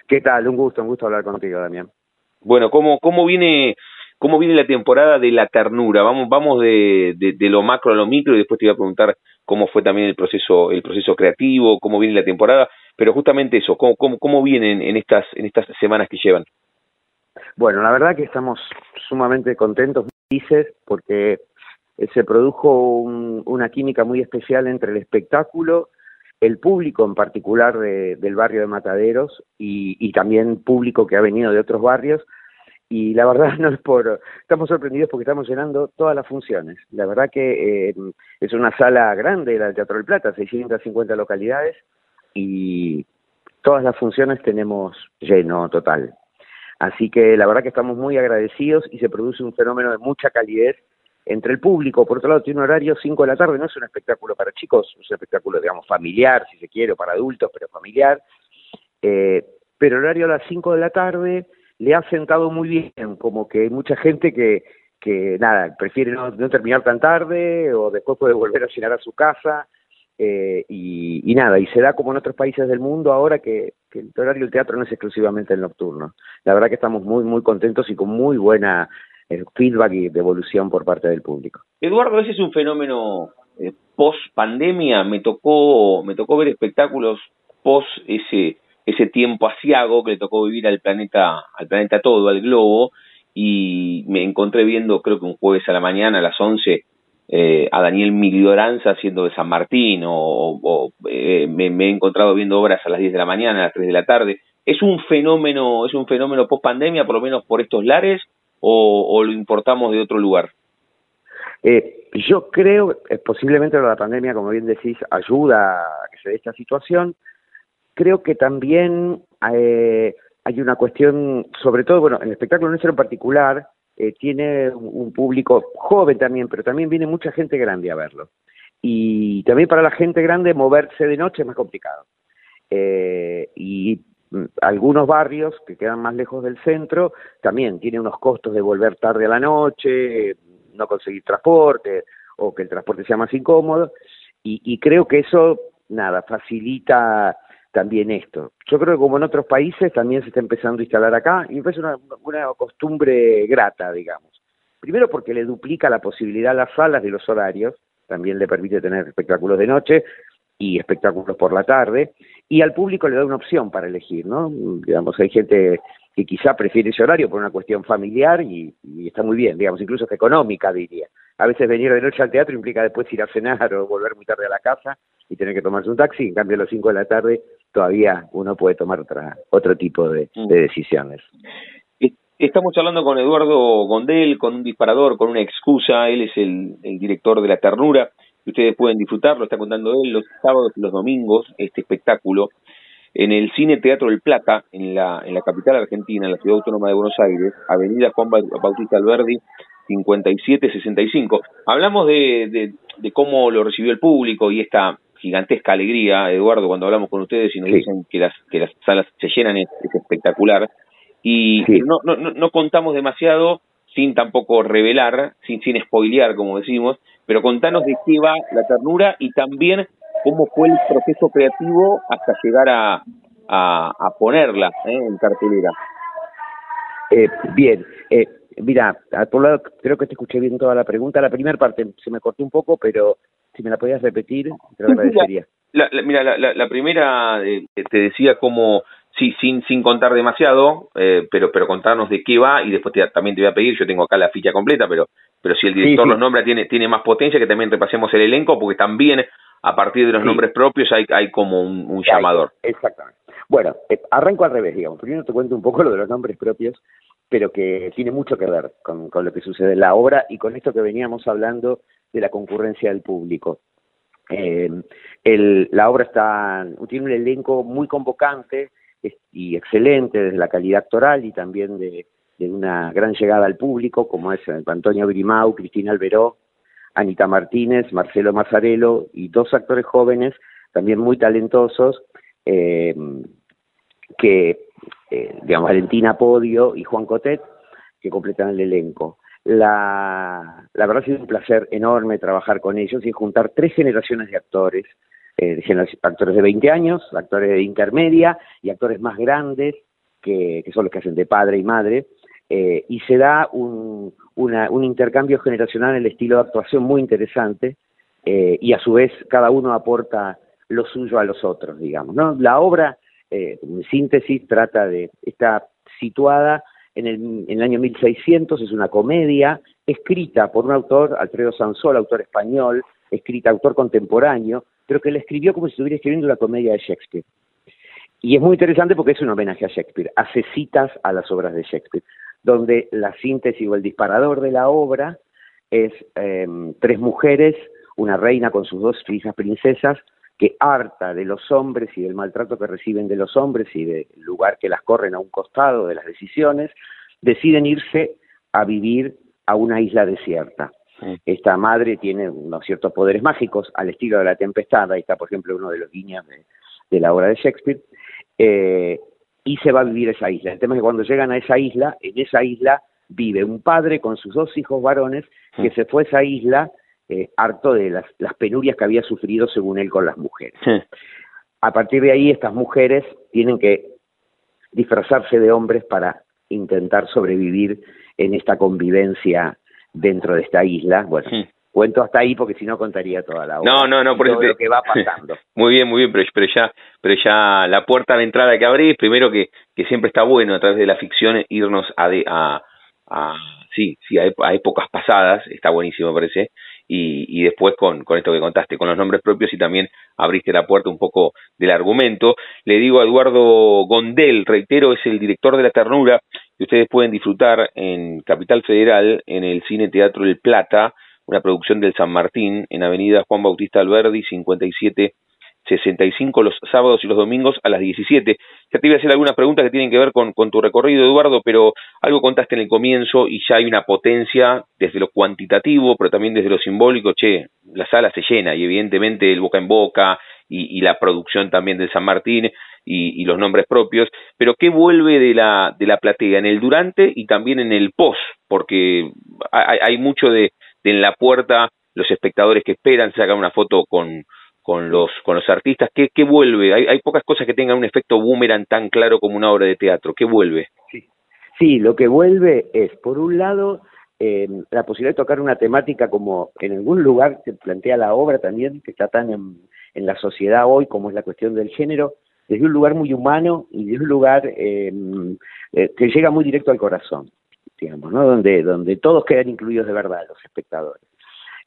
¿Qué tal? Un gusto, un gusto hablar contigo, Damián. Bueno, ¿cómo, cómo viene cómo viene la temporada de la ternura? Vamos, vamos de, de, lo macro a lo micro y después te voy a preguntar cómo fue también el proceso, el proceso creativo, cómo viene la temporada, pero justamente eso, cómo, cómo, cómo vienen en estas, en estas semanas que llevan. Bueno, la verdad que estamos sumamente contentos, felices, porque se produjo una química muy especial entre el espectáculo, el público en particular del barrio de Mataderos y, también público que ha venido de otros barrios. Y la verdad (laughs) no es por... Estamos sorprendidos porque estamos llenando todas las funciones. La verdad que eh, es una sala grande, la Teatro del Plata, 650 localidades y todas las funciones tenemos lleno total. Así que la verdad que estamos muy agradecidos y se produce un fenómeno de mucha calidez entre el público. Por otro lado, tiene un horario 5 de la tarde, no es un espectáculo para chicos, es un espectáculo, digamos, familiar, si se quiere, para adultos, pero familiar. Eh, pero el horario a las 5 de la tarde le ha sentado muy bien, como que hay mucha gente que, que nada, prefiere no, no terminar tan tarde o después puede volver a llenar a su casa eh, y, nada, y se da como en otros países del mundo ahora que, el horario del teatro no es exclusivamente el nocturno. La verdad que estamos muy, muy contentos y con muy buena eh, feedback y devolución por parte del público. Eduardo, ese es un fenómeno eh, post pandemia. Me tocó, me tocó ver espectáculos post ese, ese tiempo asiago que le tocó vivir al planeta, al planeta todo, al globo, y me encontré viendo, creo que un jueves a la mañana, a las 11, eh, a Daniel Miglioranza haciendo de San Martín o, eh, me, he encontrado viendo obras a las 10 de la mañana, a las 3 de la tarde. ¿Es un fenómeno, es un fenómeno post pandemia, por lo menos por estos lares, o, lo importamos de otro lugar? Eh, yo creo, eh, posiblemente la pandemia, como bien decís, ayuda a que se dé esta situación. Creo que también hay una cuestión, sobre todo, bueno, en el espectáculo nuestro en particular, eh, tiene un público joven también, pero también viene mucha gente grande a verlo. Y también para la gente grande moverse de noche es más complicado. Eh, y algunos barrios que quedan más lejos del centro también tienen unos costos de volver tarde a la noche, no conseguir transporte o que el transporte sea más incómodo. y creo que eso, nada, facilita también esto. Yo creo que como en otros países también se está empezando a instalar acá y me una, una costumbre grata, digamos. Primero porque le duplica la posibilidad a las salas de los horarios, también le permite tener espectáculos de noche y espectáculos por la tarde, y al público le da una opción para elegir, ¿no? Digamos, hay gente que quizá prefiere ese horario por una cuestión familiar y, está muy bien, digamos, incluso económica, diría. A veces venir de noche al teatro implica después ir a cenar (laughs) o volver muy tarde a la casa y tener que tomarse un taxi, en cambio a las 5 de la tarde todavía uno puede tomar otra, otro tipo de, mm. decisiones. Estamos hablando con Eduardo Gondel, con un disparador, con una excusa. Él es el, director de La Ternura. Y ustedes pueden disfrutarlo, está contando él los sábados y los domingos, este espectáculo, en el Cine Teatro del Plata, en la, en la capital argentina, en la ciudad autónoma de Buenos Aires, Avenida Juan Bautista Alberdi, 5765. Hablamos de, de, de cómo lo recibió el público y esta gigantesca alegría, Eduardo, cuando hablamos con ustedes y nos dicen que las, que las salas se llenan, es, espectacular. Y no, no, no contamos demasiado sin tampoco revelar, sin, sin spoilear, como decimos, pero contanos de qué va la ternura y también cómo fue el proceso creativo hasta llegar a, a, ponerla ¿eh? en cartelera. Eh, bien, eh, mira, por un lado creo que te escuché bien toda la pregunta. La primera parte se me cortó un poco, pero si me la podías repetir, te lo agradecería. La, mira, la, la, primera eh, te decía como, sí, sin, sin contar demasiado, eh, pero, pero contarnos de qué va y después también te voy a pedir, yo tengo acá la ficha completa, pero, pero si el director los nombra tiene, tiene más potencia, que también repasemos el elenco, porque también a partir de los nombres propios hay, hay como un, llamador. exactamente. Bueno, eh, arranco al revés, digamos. Primero te cuento un poco lo de los nombres propios, pero que tiene mucho que ver con, con lo que sucede en la obra y con esto que veníamos hablando de la concurrencia del público. Eh, el, la obra está, tiene un elenco muy convocante y excelente desde la calidad actoral y también de, una gran llegada al público, como es Antonio Grimau, Cristina Alberó, Anita Martínez, Marcelo Mazzarello y dos actores jóvenes también muy talentosos, eh, que, eh, digamos, Valentina Podio y Juan Cotet, que completan el elenco. La, la verdad ha sido un placer enorme trabajar con ellos y juntar tres generaciones de actores, eh, actores de 20 años, actores de intermedia y actores más grandes, que, son los que hacen de padre y madre, eh, y se da un, un intercambio generacional en el estilo de actuación muy interesante, eh, y a su vez cada uno aporta lo suyo a los otros, digamos. ¿no? La obra, en síntesis, trata de, está situada en el, en el año 1600, es una comedia escrita por un autor, Alfredo Sansol, autor español, escrita, autor contemporáneo, pero que le escribió como si estuviera escribiendo la comedia de Shakespeare. Y es muy interesante porque es un homenaje a Shakespeare, hace citas a las obras de Shakespeare, donde la síntesis o el disparador de la obra es em, tres mujeres, una reina con sus dos hijas princesas, que harta de los hombres y del maltrato que reciben de los hombres y del lugar que las corren a un costado de las decisiones, deciden irse a vivir a una isla desierta. Esta madre tiene unos ciertos poderes mágicos al estilo de la tempestad, ahí está por ejemplo uno de los guiños de, la obra de Shakespeare, eh, y se va a vivir a esa isla. El tema es que cuando llegan a esa isla, en esa isla vive un padre con sus dos hijos varones que se fue a esa isla eh, harto de las, las, penurias que había sufrido según él con las mujeres. A partir de ahí estas mujeres tienen que disfrazarse de hombres para intentar sobrevivir en esta convivencia dentro de esta isla. Bueno, cuento hasta ahí porque si no contaría toda la obra. No, no, no, por todo lo que va (laughs) pasando. muy bien, muy bien, pero, pero, ya pero ya la puerta de entrada que abrís, primero que, que siempre está bueno a través de la ficción irnos a, de, a, a sí, sí, a, épocas pasadas, está buenísimo, me parece, y, y después con, con esto que contaste, con los nombres propios y también abriste la puerta un poco del argumento. Le digo a Eduardo Gondel, reitero, es el director de La Ternura, que ustedes pueden disfrutar en Capital Federal, en el Cine Teatro El Plata, una producción del San Martín, en Avenida Juan Bautista Alberdi, 57 65 los sábados y los domingos a las 17. Ya te iba a hacer algunas preguntas que tienen que ver con, tu recorrido, Eduardo, pero algo contaste en el comienzo y ya hay una potencia desde lo cuantitativo, pero también desde lo simbólico. Che, la sala se llena y evidentemente el boca en boca y la producción también del San Martín y, y, los nombres propios. Pero ¿qué vuelve de la, de la platea en el durante y también en el post? Porque hay, mucho de, en la puerta los espectadores que esperan sacar una foto con, con los, con los artistas? ¿Qué, qué vuelve? Hay, hay, pocas cosas que tengan un efecto boomerang tan claro como una obra de teatro. ¿Qué vuelve? Sí, sí lo que vuelve es, por un lado, eh, la posibilidad de tocar una temática como en algún lugar se plantea la obra también, que está tan en, la sociedad hoy como es la cuestión del género, desde un lugar muy humano y desde un lugar eh, eh, que llega muy directo al corazón, digamos, ¿no? Donde, donde todos quedan incluidos de verdad, los espectadores.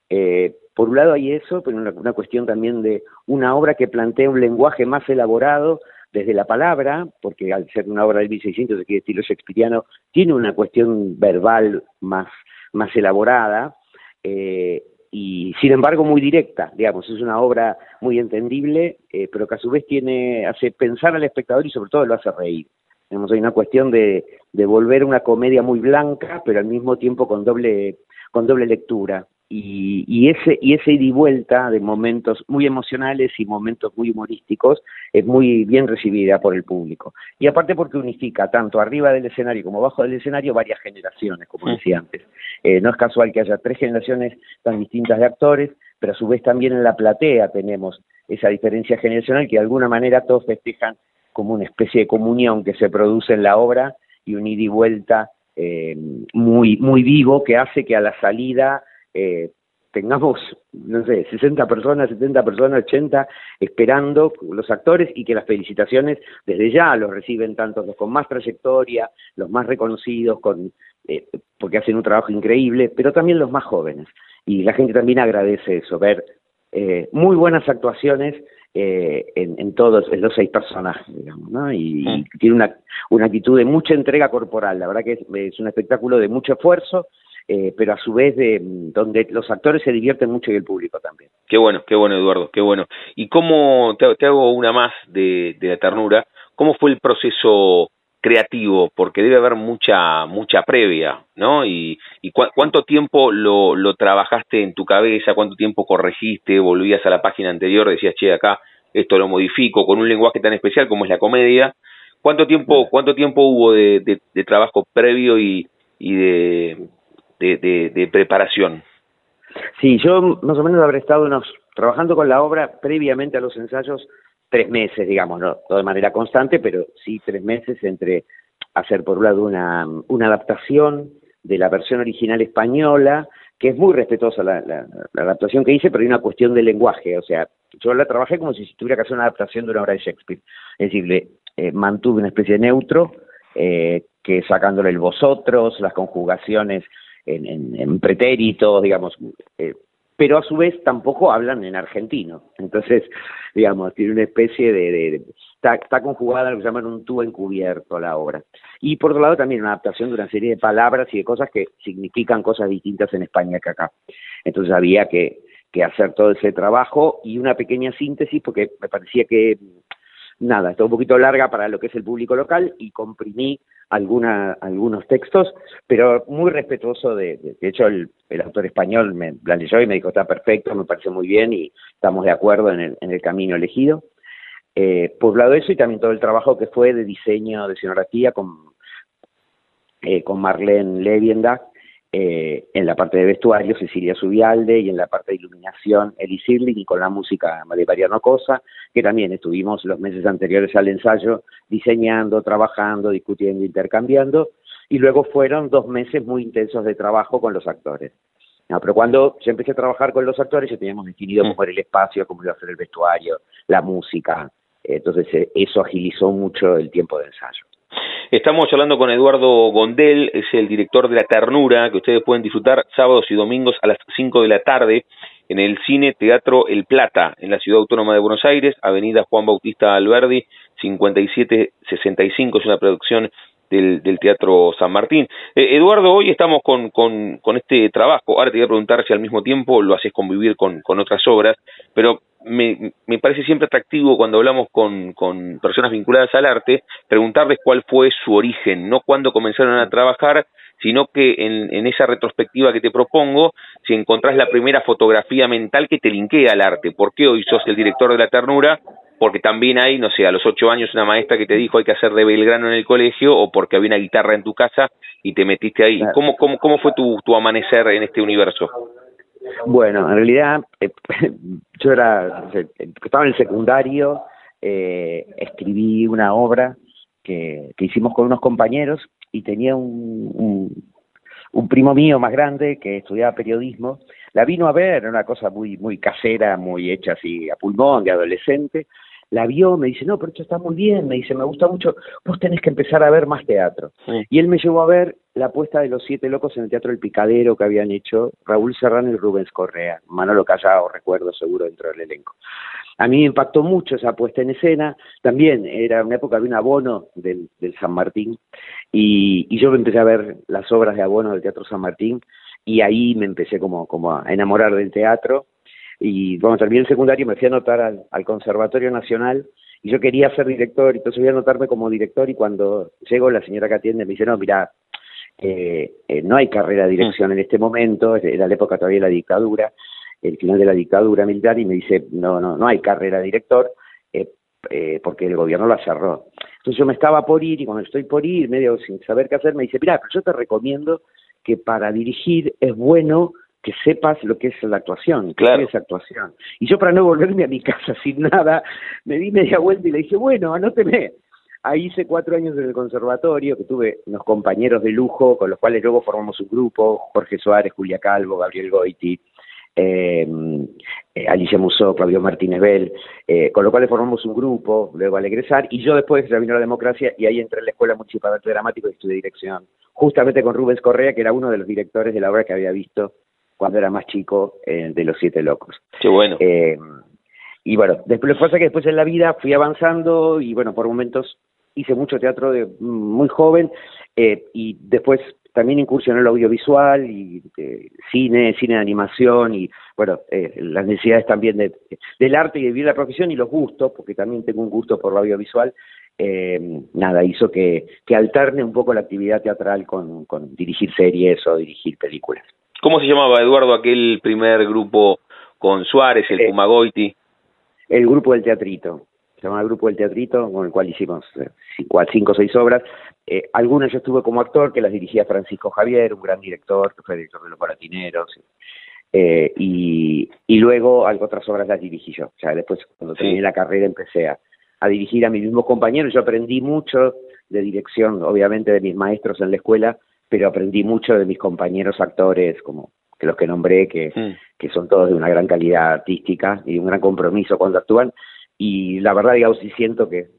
Eh, por un lado hay eso, pero una, cuestión también de una obra que plantea un lenguaje más elaborado desde la palabra, porque al ser una obra del 1600 de estilo shakespeariano, tiene una cuestión verbal más, más elaborada, y sin embargo muy directa, digamos, es una obra muy entendible, eh, pero que a su vez tiene, hace pensar al espectador y sobre todo lo hace reír. Digamos, hay una cuestión de, de volver una comedia muy blanca, pero al mismo tiempo con doble, con doble lectura y, y, ese y ese ida y vuelta de momentos muy emocionales y momentos muy humorísticos es muy bien recibida por el público. Y aparte porque unifica tanto arriba del escenario como abajo del escenario varias generaciones como decía antes. Eh, no es casual que haya tres generaciones tan distintas de actores pero a su vez también en la platea tenemos esa diferencia generacional que de alguna manera todos festejan como una especie de comunión que se produce en la obra y un ida y vuelta eh, muy muy vivo que hace que a la salida eh, tengamos, no sé, 60 personas, 70 personas, 80 esperando los actores y que las felicitaciones desde ya los reciben tanto los con más trayectoria, los más reconocidos, con, eh, porque hacen un trabajo increíble, pero también los más jóvenes. Y la gente también agradece eso, ver eh, muy buenas actuaciones eh, en, en, todos en los seis personajes, digamos, ¿no? Y, tiene una, una actitud de mucha entrega corporal. La verdad que es, es un espectáculo de mucho esfuerzo, eh, pero a su vez de donde los actores se divierten mucho y el público también. Qué bueno, qué bueno Eduardo, qué bueno. ¿Y cómo, te, te hago una más de, de la ternura, cómo fue el proceso creativo? Porque debe haber mucha, mucha previa, ¿no? Y, y cu cuánto tiempo lo, lo trabajaste en tu cabeza, cuánto tiempo corregiste, volvías a la página anterior, decías, che, acá esto lo modifico, con un lenguaje tan especial como es la comedia. ¿Cuánto tiempo, cuánto tiempo hubo de, de, de trabajo previo y, y de, de, preparación? Sí, yo más o menos habré estado unos, trabajando con la obra previamente a los ensayos tres meses, digamos, no, no de manera constante, pero sí tres meses entre hacer por un lado una, una adaptación de la versión original española, que es muy respetuosa la, la, la, adaptación que hice, pero hay una cuestión de lenguaje, o sea, yo la trabajé como si tuviera que hacer una adaptación de una obra de Shakespeare, es decir, le, eh, mantuve una especie de neutro, eh, que sacándole el vosotros, las conjugaciones en, en, pretéritos, digamos, eh, pero a su vez tampoco hablan en argentino. Entonces, digamos, tiene una especie de... está, está, conjugada en lo que llaman un tú encubierto la obra. Y por otro lado también una adaptación de una serie de palabras y de cosas que significan cosas distintas en España que acá. Entonces había que, que hacer todo ese trabajo y una pequeña síntesis porque me parecía que nada, está un poquito larga para lo que es el público local y comprimí alguna, algunos textos, pero muy respetuoso de, de, hecho el, el, autor español me la leyó y me dijo está perfecto, me parece muy bien y estamos de acuerdo en el, en el camino elegido. Eh, por lado de eso y también todo el trabajo que fue de diseño de escenografía con, eh, con Marlene Leviendak, eh, en la parte de vestuario Cecilia Subialde y en la parte de iluminación Eli Sirling y con la música de Mariano Cosa, que también estuvimos los meses anteriores al ensayo diseñando, trabajando, discutiendo, intercambiando, y luego fueron dos meses muy intensos de trabajo con los actores. No, pero cuando yo empecé a trabajar con los actores ya teníamos definido cómo era el espacio, cómo iba a ser el vestuario, la música, entonces eh, eso agilizó mucho el tiempo de ensayo. Estamos hablando con Eduardo Gondel, es el director de La Ternura, que ustedes pueden disfrutar sábados y domingos a las 5 de la tarde en el Cine Teatro El Plata, en la Ciudad Autónoma de Buenos Aires, Avenida Juan Bautista Alberdi, 5765, es una producción del, del Teatro San Martín. Eh, Eduardo, hoy estamos con, con, con, este trabajo, ahora te voy a preguntar si al mismo tiempo lo haces convivir con, con otras obras, pero me, me parece siempre atractivo cuando hablamos con, con personas vinculadas al arte, preguntarles cuál fue su origen, no cuándo comenzaron a trabajar, sino que en, en, esa retrospectiva que te propongo, si encontrás la primera fotografía mental que te linkea al arte, ¿por qué hoy sos el director de la ternura? Porque también hay, no sé, a los ocho años una maestra que te dijo hay que hacer de Belgrano en el colegio, o porque había una guitarra en tu casa y te metiste ahí. ¿Cómo, cómo, cómo fue tu, tu amanecer en este universo? Bueno, en realidad eh, (laughs) yo era, estaba en el secundario, eh, escribí una obra que, que, hicimos con unos compañeros y tenía un, un, un, primo mío más grande que estudiaba periodismo, la vino a ver, era una cosa muy, muy casera, muy hecha así a pulmón, de adolescente, la vio, me dice, no, pero esto está muy bien, me dice, me gusta mucho, vos tenés que empezar a ver más teatro. Sí. Y él me llevó a ver la puesta de los siete locos en el Teatro El Picadero que habían hecho Raúl Serrano y Rubens Correa, Manolo Callao, recuerdo seguro dentro del elenco. A mí me impactó mucho esa puesta en escena, también era una época de un abono del, del San Martín, y, y yo empecé a ver las obras de abono del Teatro San Martín, y ahí me empecé como, como a enamorar del teatro, y cuando terminé el secundario me fui a anotar al, al Conservatorio Nacional y yo quería ser director, entonces voy a anotarme como director y cuando llego la señora que atiende me dice, no, mira, eh, eh, no hay carrera de dirección mm. en este momento, era la época todavía de la dictadura, el final de la dictadura militar y me dice, no, no, no hay carrera de director eh, eh, porque el gobierno la cerró. Entonces yo me estaba por ir y cuando estoy por ir, medio sin saber qué hacer, me dice, mira, pero yo te recomiendo que para dirigir es bueno que sepas lo que es la actuación, claro. qué es actuación. Y yo para no volverme a mi casa (laughs) sin nada, me di media vuelta y le dije, bueno, anóteme. Ahí hice cuatro años en el conservatorio, que tuve unos compañeros de lujo, con los cuales luego formamos un grupo, Jorge Suárez, Julia Calvo, Gabriel Goiti, eh, eh, Alicia Musó, Claudio Martínez Bell, eh, con los cuales formamos un grupo, luego al egresar, y yo después ya vino la democracia y ahí entré en la Escuela Municipal de Arte Dramático y estudié dirección, justamente con Rubens Correa, que era uno de los directores de la obra que había visto cuando era más chico eh, de Los Siete Locos. Qué bueno. Eh, y bueno, después lo que pasa es que después en la vida fui avanzando y bueno, por momentos hice mucho teatro de muy joven eh, y después también incursioné en el audiovisual y eh, cine, cine de animación y bueno, eh, las necesidades también de, del arte y de vivir la profesión y los gustos, porque también tengo un gusto por lo audiovisual, eh, nada, hizo que, que alterne un poco la actividad teatral con, con dirigir series o dirigir películas. ¿Cómo se llamaba, Eduardo, aquel primer grupo con Suárez, el Pumagoiti? Eh, el grupo del teatrito. Se llama el grupo del teatrito, con el cual hicimos eh, cinco, cinco o seis obras. Eh, algunas yo estuve como actor, que las dirigía Francisco Javier, un gran director, que fue director de Los Baratineros. Eh, y, y luego otras obras las dirigí yo. O sea, después, cuando terminé sí. la carrera, empecé a, a dirigir a mis mismos compañeros. Yo aprendí mucho de dirección, obviamente, de mis maestros en la escuela, pero aprendí mucho de mis compañeros actores, como que los que nombré, que, mm. que son todos de una gran calidad artística y un gran compromiso cuando actúan. Y la verdad, digamos, sí siento que,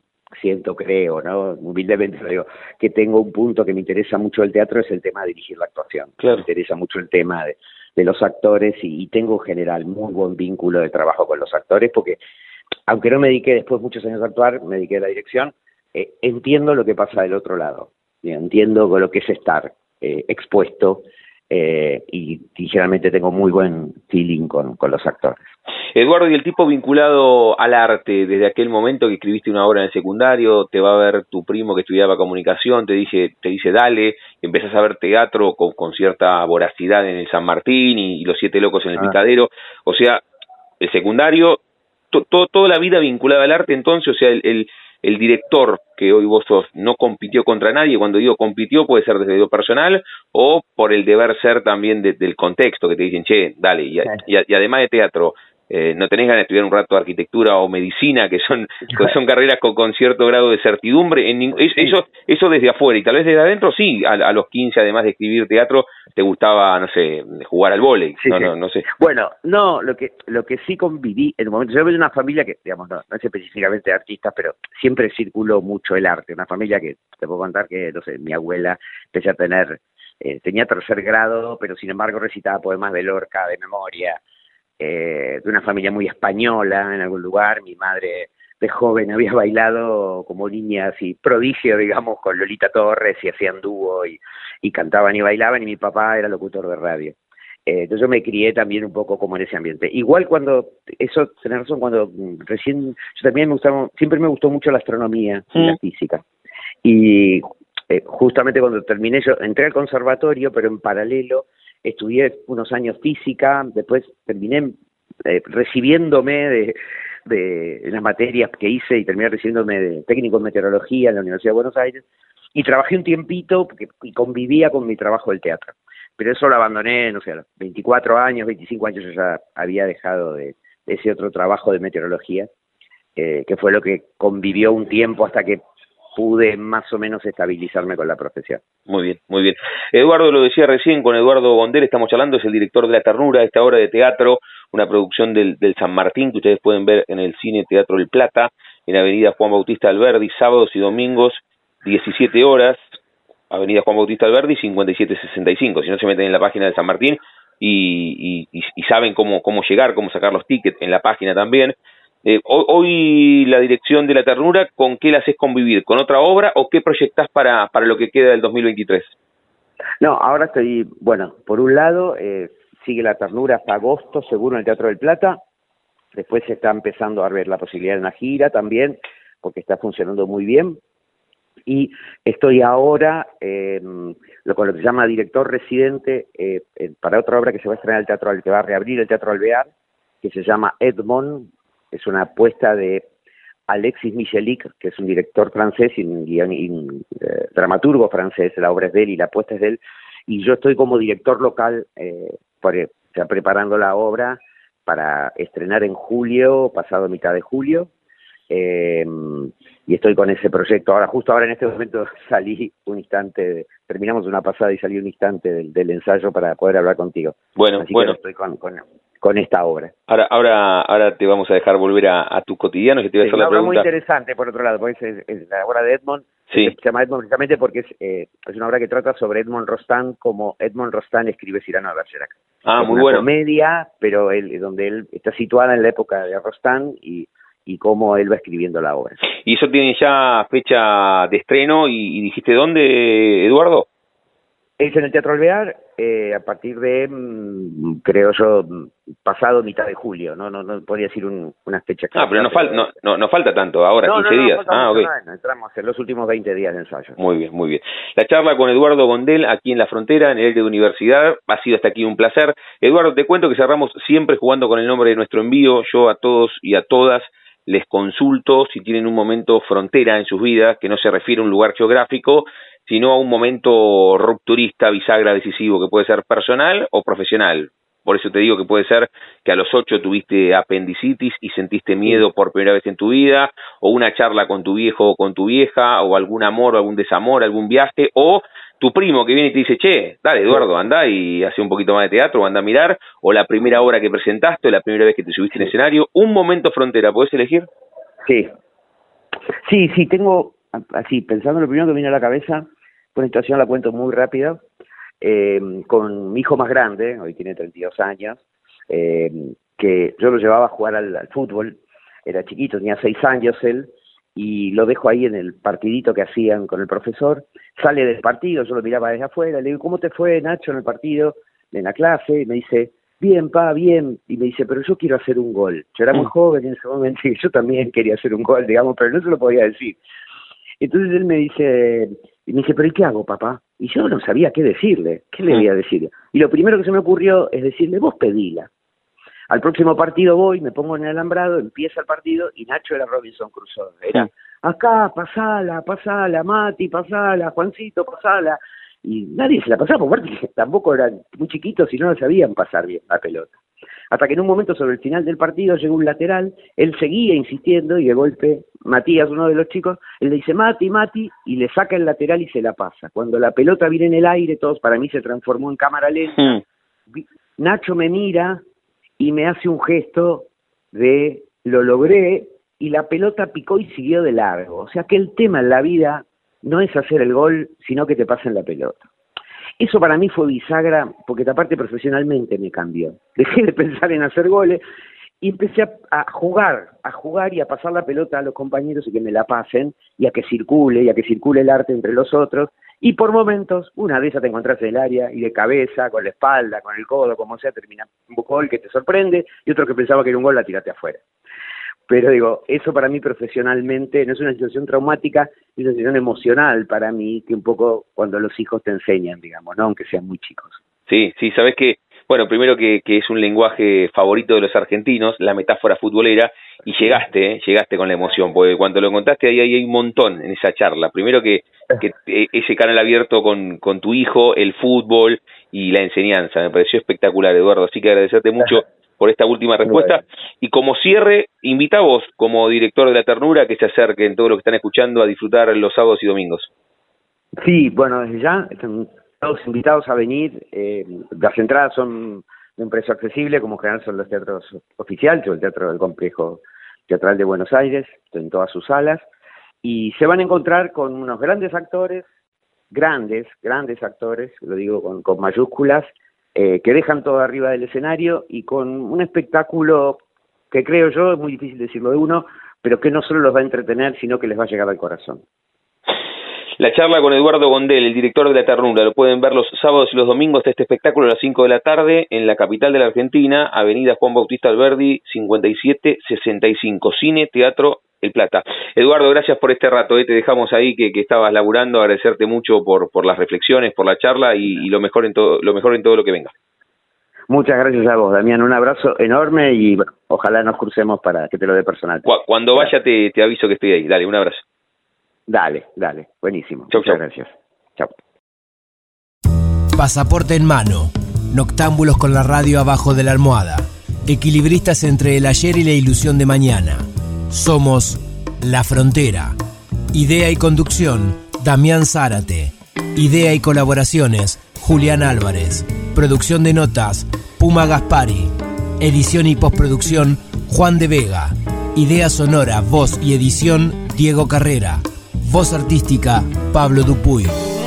siento, creo, ¿no? Humildemente lo digo, que tengo un punto que me interesa mucho el teatro, es el tema de dirigir la actuación. Me interesa mucho el tema de, los actores y, tengo en general muy buen vínculo de trabajo con los actores porque, aunque no me dediqué después muchos años a actuar, me dediqué a la dirección, eh, entiendo lo que pasa del otro lado, entiendo lo que es estar eh, expuesto eh, y, generalmente tengo muy buen feeling con, los actores. Eduardo, y el tipo vinculado al arte, desde aquel momento que escribiste una obra en el secundario, te va a ver tu primo que estudiaba comunicación, te dice, te dice dale, empezás a ver teatro con, cierta voracidad en el San Martín y, Los Siete Locos en el ah. Picadero, o sea, el secundario, toda la vida vinculada al arte, entonces, o sea, el el director que hoy vos sos no compitió contra nadie, cuando digo compitió puede ser desde lo personal o por el deber ser también del contexto, que te dicen, che, dale, y, y además de teatro, eh, no tenés ganas de estudiar un rato arquitectura o medicina, que son, son carreras con, cierto grado de certidumbre, en, eso, eso desde afuera, y tal vez desde adentro sí, a, los 15, además de escribir teatro, te gustaba, no sé, jugar al vóley, no, no, no sé. Bueno, no, lo que, lo que sí conviví, en el momento, yo vengo de una familia que, digamos, no, es específicamente de artistas, pero siempre circuló mucho el arte, una familia que, te puedo contar que, no sé, mi abuela empecé a tener, eh, tenía tercer grado, pero sin embargo recitaba poemas de Lorca de memoria, eh, de una familia muy española en algún lugar. Mi madre de joven había (laughs) bailado como niña así prodigio, digamos, con Lolita Torres y hacían dúo y, cantaban y bailaban y mi papá era locutor de radio. Eh, entonces yo me crié también un poco como en ese ambiente. Igual cuando, eso, tenés razón, cuando recién, yo también me gustaba, siempre me gustó mucho la astronomía y la mm. física. Y eh, justamente cuando terminé, yo entré al conservatorio, pero en paralelo estudié unos años física, después terminé eh, recibiéndome de, de las materias que hice y terminé recibiéndome de técnico en meteorología en la Universidad de Buenos Aires y trabajé un tiempito y convivía con mi trabajo del teatro. Pero eso lo abandoné, no sé, a los 24 años, 25 años yo ya había dejado de, ese otro trabajo de meteorología, eh, que fue lo que convivió un tiempo hasta que pude más o menos estabilizarme con la profesión. Muy bien, muy bien. Eduardo lo decía recién, con Eduardo Bondel estamos hablando, es el director de La Ternura, esta obra de teatro, una producción del, del San Martín que ustedes pueden ver en el Cine Teatro del Plata, en Avenida Juan Bautista Alberdi, sábados y domingos, 17 horas, Avenida Juan Bautista Alberdi, 5765. Si no se meten en la página de San Martín y, y, y saben cómo, cómo llegar, cómo sacar los tickets en la página también, eh, hoy, la dirección de la ternura, ¿con qué la haces convivir? ¿Con otra obra o qué proyectás para, para lo que queda del 2023? No, ahora estoy, bueno, por un lado, eh, sigue la ternura hasta agosto, seguro en el Teatro del Plata. Después se está empezando a ver la posibilidad de una gira también, porque está funcionando muy bien. Y estoy ahora con lo que se llama director residente eh, para otra obra que se va a estrenar el teatro, que va a reabrir el Teatro Alvear, que se llama Edmond, es una apuesta de Alexis Michelic, que es un director francés y un, eh, dramaturgo francés, la obra es de él y la apuesta es de él, y yo estoy como director local eh, preparando la obra para estrenar en julio, pasado mitad de julio, eh, y estoy con ese proyecto. Ahora, justo ahora en este momento (laughs) salí un instante, terminamos una pasada y salí un instante del, ensayo para poder hablar contigo. Bueno, bueno. estoy con, con esta obra. Ahora, ahora, ahora te vamos a dejar volver a, a tu cotidiano, que te voy a hacer la pregunta. muy interesante, por otro lado, porque es, la obra de Edmond, sí. se llama Edmond precisamente porque es, eh, es una obra que trata sobre Edmond Rostand como Edmond Rostand escribe Cyrano de Bergerac. Ah, es muy una bueno. comedia, pero él, donde él está situada en la época de Rostand y y cómo él va escribiendo la obra. ¿Y eso tiene ya fecha de estreno y dijiste dónde, Eduardo? Es en el Teatro Alvear eh, a partir de, mm, creo yo, pasado mitad de julio, no no, no podría decir una fecha Ah, pero no, falta no, no, falta tanto, ahora, 15 días. ah, ok. entramos en los últimos 20 días de ensayo. Muy bien, muy bien. La charla con Eduardo Gondel aquí en la frontera, en el de universidad, ha sido hasta aquí un placer. Eduardo, te cuento que cerramos siempre jugando con el nombre de nuestro envío. Yo a todos y a todas les consulto si tienen un momento frontera en sus vidas, que no se refiere a un lugar geográfico, sino a un momento rupturista, bisagra, decisivo, que puede ser personal o profesional. Por eso te digo que puede ser que a los ocho tuviste apendicitis y sentiste miedo por primera vez en tu vida, o una charla con tu viejo o con tu vieja, o algún amor o algún desamor, algún viaje, o tu primo que viene y te dice, che, dale Eduardo, anda y hace un poquito más de teatro, anda a mirar, o la primera obra que presentaste, o la primera vez que te subiste en escenario, un momento frontera, ¿puedes elegir? Sí, Sí, sí, tengo, así, pensando en lo primero que viene a la cabeza, una situación la cuento muy rápida, eh, con mi hijo más grande, hoy tiene 32 años, eh, que yo lo llevaba a jugar al, fútbol, era chiquito, tenía 6 años él, y lo dejo ahí en el partidito que hacían con el profesor, sale del partido, yo lo miraba desde afuera, le digo, ¿cómo te fue Nacho en el partido, en la clase? Y me dice, bien, pa, bien, y me dice, pero yo quiero hacer un gol. Yo era muy (laughs) joven en ese momento y yo también quería hacer un gol, digamos, pero no se lo podía decir. Entonces él me dice, me dice, pero ¿y qué hago, papá? Y yo no sabía qué decirle, qué le voy a decir. Y lo primero que se me ocurrió es decirle, vos pedila. Al próximo partido voy, me pongo en el alambrado, empieza el partido y Nacho era Robinson Crusoe. Era, acá, pasala, pasala, Mati, pasala, Juancito, pasala y nadie se la pasaba, porque (laughs) tampoco eran muy chiquitos y no lo sabían pasar bien la pelota. Hasta que en un momento sobre el final del partido llegó un lateral, él seguía insistiendo y de golpe Matías, uno de los chicos, él le dice Mati, Mati, y le saca el lateral y se la pasa. Cuando la pelota viene en el aire, todos para mí se transformó en cámara lenta. Hmm. Nacho me mira y me hace un gesto de lo logré y la pelota picó y siguió de largo. O sea que el tema en la vida no es hacer el gol, sino que te pasen la pelota. Eso para mí fue bisagra, porque aparte profesionalmente me cambió. (laughs) Dejé de pensar en hacer goles y empecé a, jugar, a jugar y a pasar la pelota a los compañeros y que me la pasen, y a que circule, y a que circule el arte entre los otros. Y por momentos, una de esas te encontrás en el área, y de cabeza, con la espalda, con el codo, como sea, termina un gol que te sorprende, y otro que pensaba que era un gol la tiraste afuera. Pero digo, eso para mí profesionalmente no es una situación traumática, es una situación emocional para mí, que un poco cuando los hijos te enseñan, digamos, ¿no? Aunque sean muy chicos. Sí, sí, sabes que, bueno, primero que, que es un lenguaje favorito de los argentinos, la metáfora futbolera, y llegaste, ¿eh? llegaste con la emoción, porque cuando lo contaste ahí, hay un montón en esa charla. Primero que, que e, ese canal abierto con, con tu hijo, el fútbol y la enseñanza, me pareció espectacular, Eduardo, así que agradecerte mucho por esta última respuesta. Y como cierre, invita a vos, como director de La Ternura, que se acerquen todos los que están escuchando a disfrutar los sábados y domingos. Sí, bueno, desde ya están todos invitados a venir. Eh, las entradas son de un precio accesible, como en general son los teatros oficiales o el Teatro del Complejo Teatral de Buenos Aires, en todas sus salas. Y se van a encontrar con unos grandes actores, grandes, grandes actores, lo digo con, con mayúsculas, eh, que dejan todo arriba del escenario y con un espectáculo que creo yo, es muy difícil decirlo de uno, pero que no solo los va a entretener, sino que les va a llegar al corazón. La charla con Eduardo Gondel, el director de La Ternura, lo pueden ver los sábados y los domingos de este espectáculo a las 5 de la tarde en la capital de la Argentina, Avenida Juan Bautista Alberdi, 5765, Cine, Teatro el Plata. Eduardo, gracias por este rato, eh. te dejamos ahí que, que, estabas laburando, agradecerte mucho por, por las reflexiones, por la charla y, lo mejor en todo, lo mejor en todo lo que venga. Muchas gracias a vos, Damián, un abrazo enorme y ojalá nos crucemos para que te lo dé personal. Cuando vaya te, te aviso que estoy ahí, dale, un abrazo. Dale, dale, buenísimo. Muchas gracias. Chao. Pasaporte en mano, noctámbulos con la radio abajo de la almohada, equilibristas entre el ayer y la ilusión de mañana. Somos La Frontera. Idea y conducción, Damián Zárate. Idea y colaboraciones, Julián Álvarez. Producción de notas, Puma Gaspari. Edición y postproducción, Juan de Vega. Idea sonora, voz y edición, Diego Carrera. Voz artística, Pablo Dupuy.